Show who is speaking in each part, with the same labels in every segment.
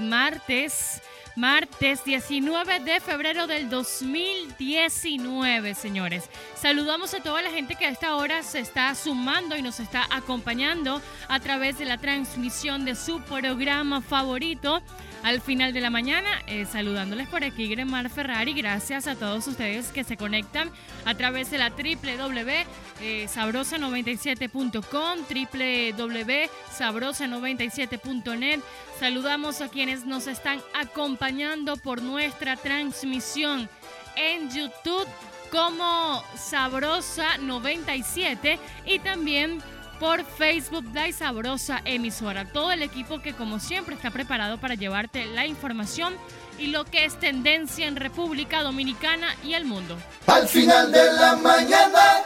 Speaker 1: martes martes 19 de febrero del 2019, señores. Saludamos a toda la gente que a esta hora se está sumando y nos está acompañando a través de la transmisión de su programa favorito al final de la mañana, eh, saludándoles por aquí, Gremar Ferrari. Gracias a todos ustedes que se conectan a través de la www.sabrosa97.com, eh, www.sabrosa97.net. Saludamos a quienes nos están acompañando por nuestra transmisión en YouTube como Sabrosa 97 y también por Facebook Day Sabrosa Emisora. Todo el equipo que como siempre está preparado para llevarte la información y lo que es tendencia en República Dominicana y el mundo.
Speaker 2: Al final de la mañana,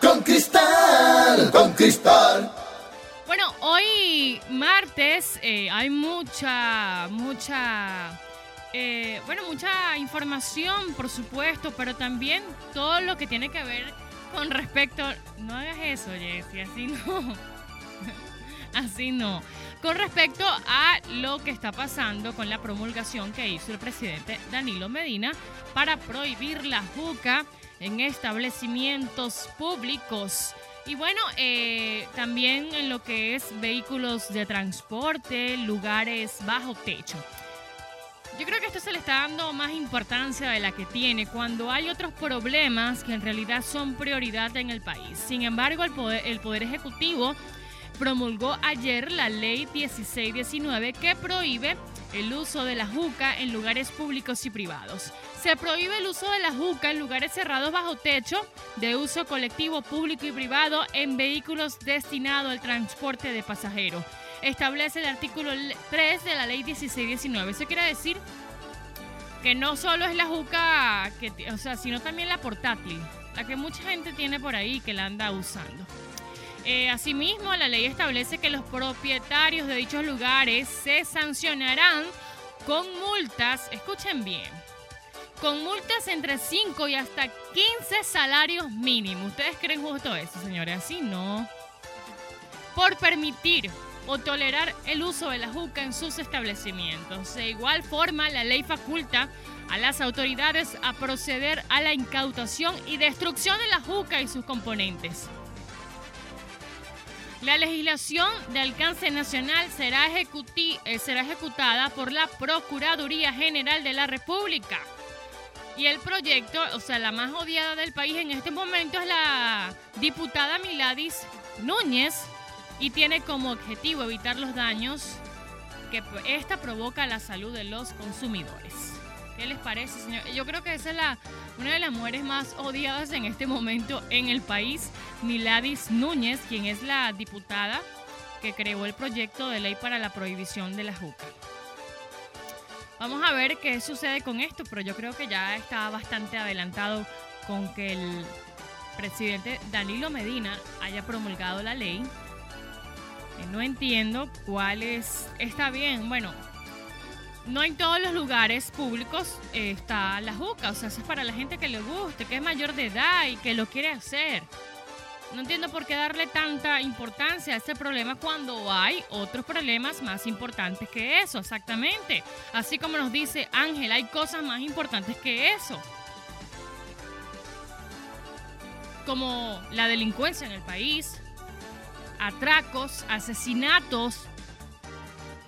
Speaker 2: con cristal, con cristal.
Speaker 1: Bueno, hoy martes eh, hay mucha, mucha... Eh, bueno, mucha información, por supuesto, pero también todo lo que tiene que ver con respecto, no hagas eso, Jessy, así no. así no. Con respecto a lo que está pasando con la promulgación que hizo el presidente Danilo Medina para prohibir la juca en establecimientos públicos. Y bueno, eh, también en lo que es vehículos de transporte, lugares bajo techo. Yo creo que esto se le está dando más importancia de la que tiene cuando hay otros problemas que en realidad son prioridad en el país. Sin embargo, el Poder, el poder Ejecutivo promulgó ayer la ley 1619 que prohíbe el uso de la juca en lugares públicos y privados. Se prohíbe el uso de la juca en lugares cerrados bajo techo, de uso colectivo público y privado en vehículos destinados al transporte de pasajeros establece el artículo 3 de la ley 1619. Eso quiere decir que no solo es la juca, que, o sea, sino también la portátil, la que mucha gente tiene por ahí que la anda usando. Eh, asimismo, la ley establece que los propietarios de dichos lugares se sancionarán con multas, escuchen bien, con multas entre 5 y hasta 15 salarios mínimos. ¿Ustedes creen justo eso, señores? Así no. Por permitir o tolerar el uso de la juca en sus establecimientos. De igual forma, la ley faculta a las autoridades a proceder a la incautación y destrucción de la juca y sus componentes. La legislación de alcance nacional será, eh, será ejecutada por la Procuraduría General de la República. Y el proyecto, o sea, la más odiada del país en este momento es la diputada Miladis Núñez, y tiene como objetivo evitar los daños que esta provoca a la salud de los consumidores. ¿Qué les parece, señor? Yo creo que esa es la, una de las mujeres más odiadas en este momento en el país, Miladis Núñez, quien es la diputada que creó el proyecto de ley para la prohibición de la juca. Vamos a ver qué sucede con esto, pero yo creo que ya está bastante adelantado con que el presidente Danilo Medina haya promulgado la ley no entiendo cuál es. Está bien, bueno. No en todos los lugares públicos está la juca. O sea, eso es para la gente que le guste, que es mayor de edad y que lo quiere hacer. No entiendo por qué darle tanta importancia a este problema cuando hay otros problemas más importantes que eso, exactamente. Así como nos dice Ángel, hay cosas más importantes que eso. Como la delincuencia en el país, atracos, asesinatos,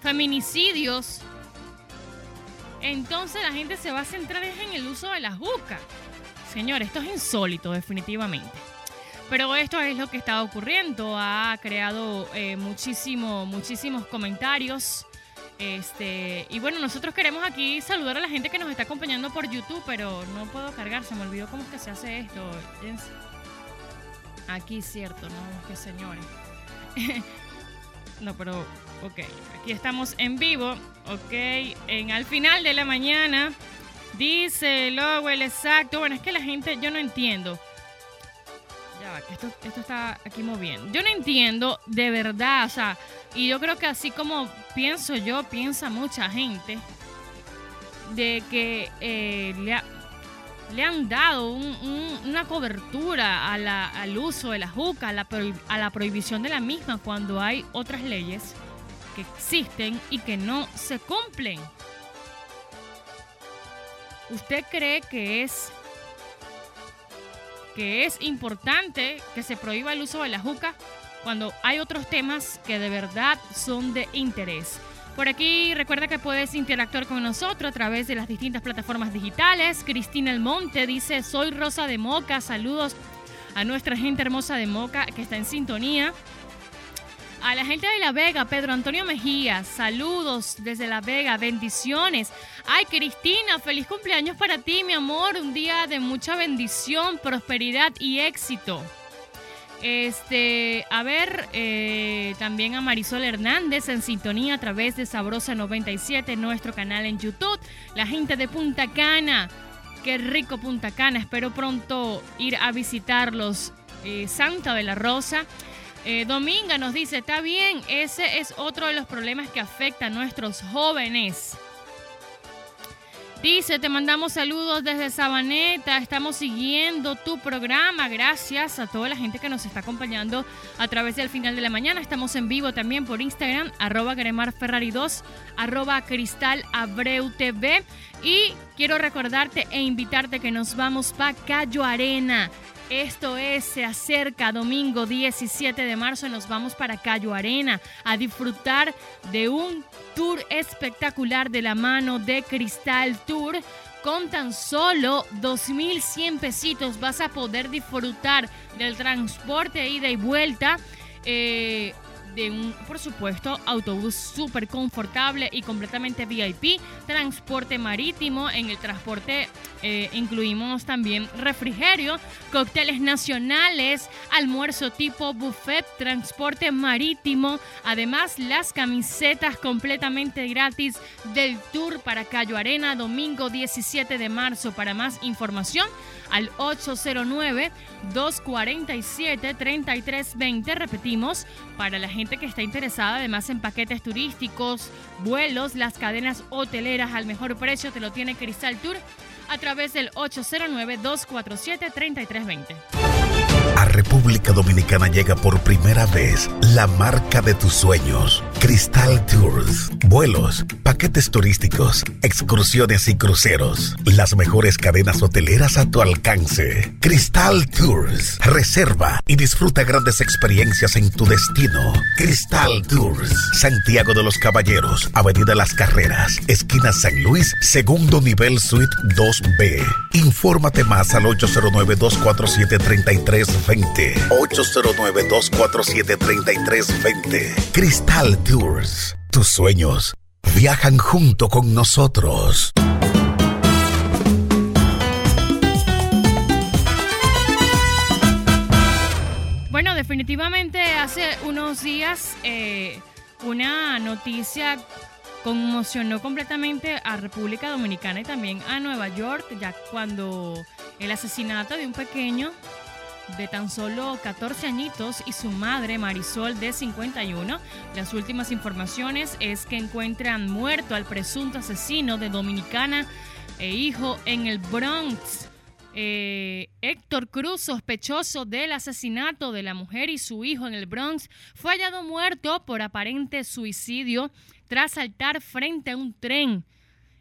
Speaker 1: feminicidios. Entonces la gente se va a centrar en el uso de la juca. Señor, esto es insólito definitivamente. Pero esto es lo que está ocurriendo. Ha creado eh, muchísimo, muchísimos comentarios. Este, y bueno, nosotros queremos aquí saludar a la gente que nos está acompañando por YouTube, pero no puedo cargar, se me olvidó cómo es que se hace esto. Aquí cierto, ¿no? Que señores. no, pero, ok. Aquí estamos en vivo, ok. En al final de la mañana, dice Lowell, exacto. Bueno, es que la gente, yo no entiendo. Ya va, que esto, esto está aquí moviendo. Yo no entiendo de verdad, o sea, y yo creo que así como pienso yo, piensa mucha gente, de que eh, le le han dado una cobertura al uso de la juca, a la, a la prohibición de la misma, cuando hay otras leyes que existen y que no se cumplen. ¿Usted cree que es que es importante que se prohíba el uso de la juca cuando hay otros temas que de verdad son de interés? Por aquí recuerda que puedes interactuar con nosotros a través de las distintas plataformas digitales. Cristina Almonte dice, soy Rosa de Moca, saludos a nuestra gente hermosa de Moca que está en sintonía. A la gente de La Vega, Pedro Antonio Mejía, saludos desde La Vega, bendiciones. Ay, Cristina, feliz cumpleaños para ti, mi amor. Un día de mucha bendición, prosperidad y éxito. Este, a ver, eh, también a Marisol Hernández en sintonía a través de Sabrosa 97, nuestro canal en YouTube. La gente de Punta Cana, qué rico Punta Cana. Espero pronto ir a visitarlos. Eh, Santa de la Rosa. Eh, Dominga nos dice, está bien, ese es otro de los problemas que afecta a nuestros jóvenes. Dice, te mandamos saludos desde Sabaneta, estamos siguiendo tu programa, gracias a toda la gente que nos está acompañando a través del final de la mañana. Estamos en vivo también por Instagram, arroba Ferrari 2, arroba Cristal Abreu TV. Y quiero recordarte e invitarte que nos vamos para Cayo Arena. Esto es, se acerca domingo 17 de marzo, nos vamos para Cayo Arena a disfrutar de un tour espectacular de la mano de Cristal Tour. Con tan solo 2.100 pesitos vas a poder disfrutar del transporte ida y vuelta. Eh, de un, por supuesto, autobús súper confortable y completamente VIP, transporte marítimo, en el transporte eh, incluimos también refrigerio, cócteles nacionales, almuerzo tipo buffet, transporte marítimo, además las camisetas completamente gratis del tour para Cayo Arena, domingo 17 de marzo. Para más información, al 809-247-3320. Repetimos, para la gente que está interesada, además en paquetes turísticos, vuelos, las cadenas hoteleras al mejor precio, te lo tiene Cristal Tour a través del 809-247-3320.
Speaker 3: A República Dominicana llega por primera vez la marca de tus sueños, Cristal Tours. Vuelos, paquetes turísticos, excursiones y cruceros. Las mejores cadenas hoteleras a tu alcance. Cristal Tours. Reserva y disfruta grandes experiencias en tu destino. Cristal Tours. Santiago de los Caballeros, Avenida Las Carreras, esquina San Luis, segundo nivel suite 2B. Infórmate más al 809 247 33 809-247-3320. Cristal Tours. Tus sueños viajan junto con nosotros.
Speaker 1: Bueno, definitivamente hace unos días eh, una noticia conmocionó completamente a República Dominicana y también a Nueva York, ya cuando el asesinato de un pequeño de tan solo 14 añitos y su madre Marisol de 51. Las últimas informaciones es que encuentran muerto al presunto asesino de Dominicana e hijo en el Bronx. Eh, Héctor Cruz, sospechoso del asesinato de la mujer y su hijo en el Bronx, fue hallado muerto por aparente suicidio tras saltar frente a un tren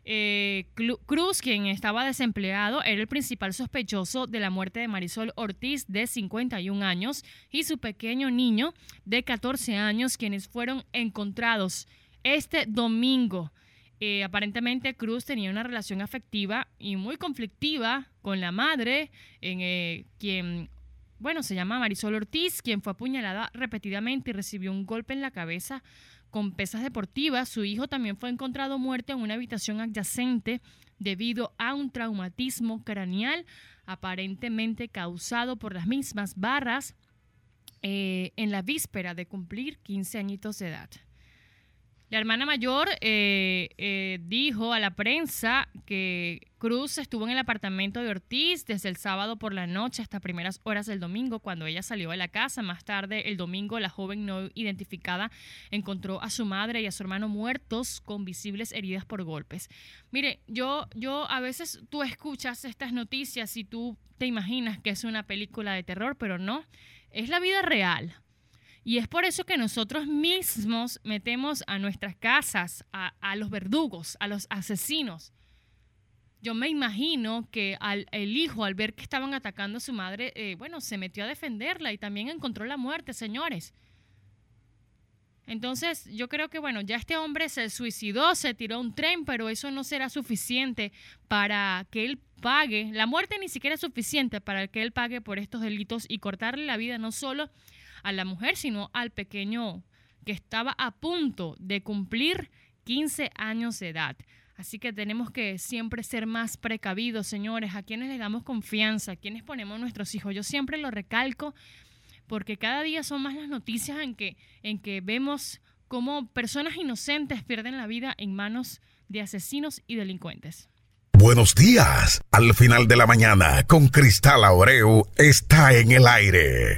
Speaker 1: eh, Cruz, quien estaba desempleado, era el principal sospechoso de la muerte de Marisol Ortiz, de 51 años, y su pequeño niño, de 14 años, quienes fueron encontrados este domingo. Eh, aparentemente Cruz tenía una relación afectiva y muy conflictiva con la madre, en, eh, quien, bueno, se llama Marisol Ortiz, quien fue apuñalada repetidamente y recibió un golpe en la cabeza con pesas deportivas. Su hijo también fue encontrado muerto en una habitación adyacente debido a un traumatismo craneal aparentemente causado por las mismas barras eh, en la víspera de cumplir 15 añitos de edad. La hermana mayor eh, eh, dijo a la prensa que Cruz estuvo en el apartamento de Ortiz desde el sábado por la noche hasta primeras horas del domingo, cuando ella salió de la casa. Más tarde, el domingo, la joven no identificada encontró a su madre y a su hermano muertos con visibles heridas por golpes. Mire, yo, yo a veces tú escuchas estas noticias y tú te imaginas que es una película de terror, pero no, es la vida real. Y es por eso que nosotros mismos metemos a nuestras casas a, los verdugos, a los asesinos. Yo me imagino que el hijo, al ver que estaban atacando a su madre, eh, bueno, se metió a defenderla y también encontró la muerte, señores. Entonces, yo creo que, bueno, ya este hombre se suicidó, se tiró un tren, pero eso no será suficiente para que él pague. La muerte ni siquiera es suficiente para que él pague por estos delitos y cortarle la vida no solo a la mujer, sino al pequeño que estaba a punto de cumplir 15 años de edad. Así que tenemos que siempre ser más precavidos, señores, a quienes le damos confianza, a quienes ponemos nuestros hijos. Yo siempre lo recalco porque cada día son más las noticias en que, en que vemos cómo personas inocentes pierden la vida en manos de asesinos y delincuentes.
Speaker 3: Buenos días. Al final de la mañana, con Cristal Aureu, está en el aire.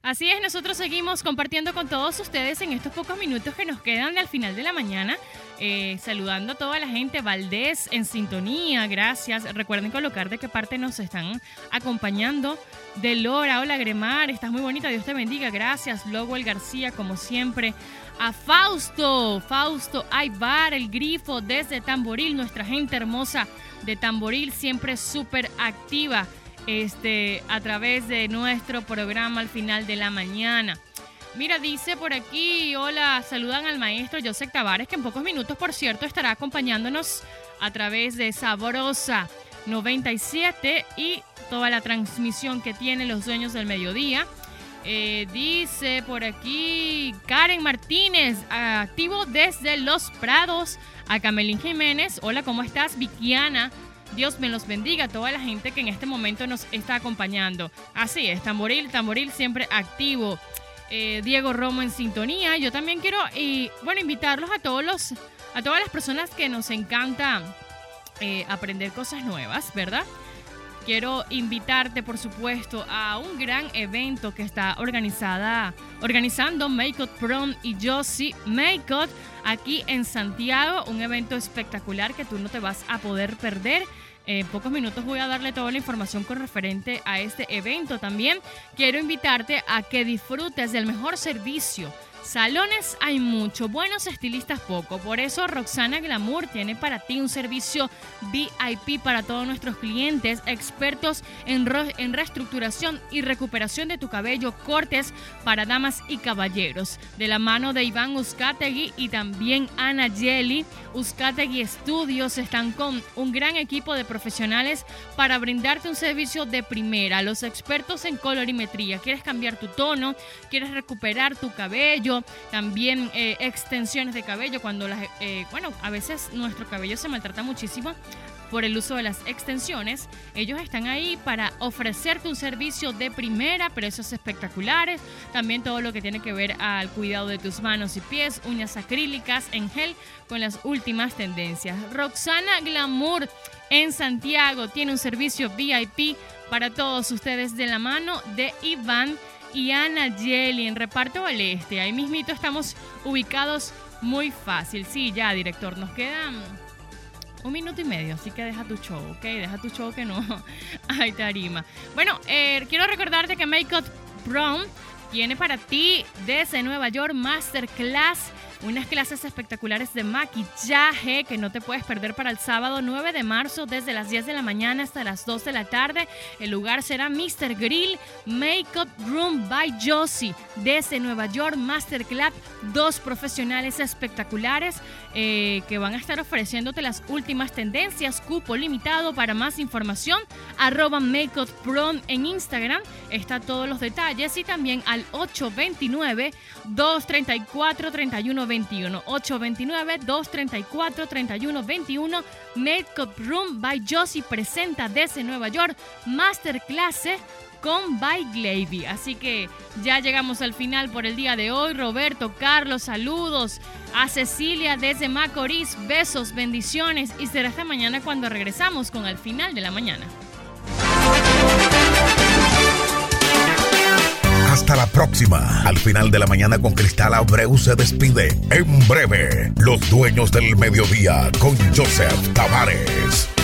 Speaker 1: Así es, nosotros seguimos compartiendo con todos ustedes en estos pocos minutos que nos quedan al final de la mañana. Eh, saludando a toda la gente, Valdés en sintonía, gracias. Recuerden colocar de qué parte nos están acompañando. De Lora, hola Gremar, estás muy bonita, Dios te bendiga, gracias. el García, como siempre. A Fausto, Fausto Aybar, el grifo desde Tamboril, nuestra gente hermosa de Tamboril, siempre súper activa este, a través de nuestro programa al final de la mañana. Mira, dice por aquí, hola, saludan al maestro José Tavares, que en pocos minutos, por cierto, estará acompañándonos a través de Sabrosa 97 y toda la transmisión que tiene los dueños del mediodía. Eh, dice por aquí Karen Martínez, activo desde Los Prados, a Camelín Jiménez. Hola, ¿cómo estás? Vikiana Dios me los bendiga a toda la gente que en este momento nos está acompañando. Así es, Tamboril, Tamboril siempre activo. Eh, Diego Romo en sintonía. Yo también quiero, y, bueno, invitarlos a todos los, a todas las personas que nos encanta eh, aprender cosas nuevas, ¿verdad? Quiero invitarte, por supuesto, a un gran evento que está organizada, organizando Makeup Prom y Josie Makeup aquí en Santiago. Un evento espectacular que tú no te vas a poder perder. En pocos minutos voy a darle toda la información con referente a este evento. También quiero invitarte a que disfrutes del mejor servicio Salones hay mucho, buenos estilistas poco. Por eso Roxana Glamour tiene para ti un servicio VIP para todos nuestros clientes, expertos en, en reestructuración y recuperación de tu cabello, cortes para damas y caballeros. De la mano de Iván Uzcategui y también Ana Jelly, Uzcategui Studios están con un gran equipo de profesionales para brindarte un servicio de primera. Los expertos en colorimetría. ¿Quieres cambiar tu tono? ¿Quieres recuperar tu cabello? También eh, extensiones de cabello, cuando eh, bueno, a veces nuestro cabello se maltrata muchísimo por el uso de las extensiones. Ellos están ahí para ofrecerte un servicio de primera, precios espectaculares, también todo lo que tiene que ver al cuidado de tus manos y pies, uñas acrílicas en gel con las últimas tendencias. Roxana Glamour en Santiago tiene un servicio VIP para todos ustedes de la mano de Iván y Ana Jelly en Reparto al Este. Ahí mismito estamos ubicados muy fácil. Sí, ya, director, nos quedan un minuto y medio, así que deja tu show, ¿ok? Deja tu show que no hay tarima. Bueno, eh, quiero recordarte que Make Up Brown tiene para ti desde Nueva York Masterclass unas clases espectaculares de maquillaje que no te puedes perder para el sábado 9 de marzo desde las 10 de la mañana hasta las 2 de la tarde. El lugar será Mr. Grill Makeup Room by Josie desde Nueva York Masterclass. Dos profesionales espectaculares eh, que van a estar ofreciéndote las últimas tendencias, cupo limitado. Para más información, arroba Makeup Prom en Instagram. Está todos los detalles y también al 829 234 31 21 829 234 31 21 Makeup Room by Josie presenta desde Nueva York Masterclass con By Glavy. Así que ya llegamos al final por el día de hoy. Roberto, Carlos, saludos. A Cecilia desde Macorís, besos, bendiciones. Y será esta mañana cuando regresamos con el final de la mañana.
Speaker 3: Hasta la próxima. Al final de la mañana con Cristal Abreu se despide. En breve, los dueños del mediodía con Joseph Tavares.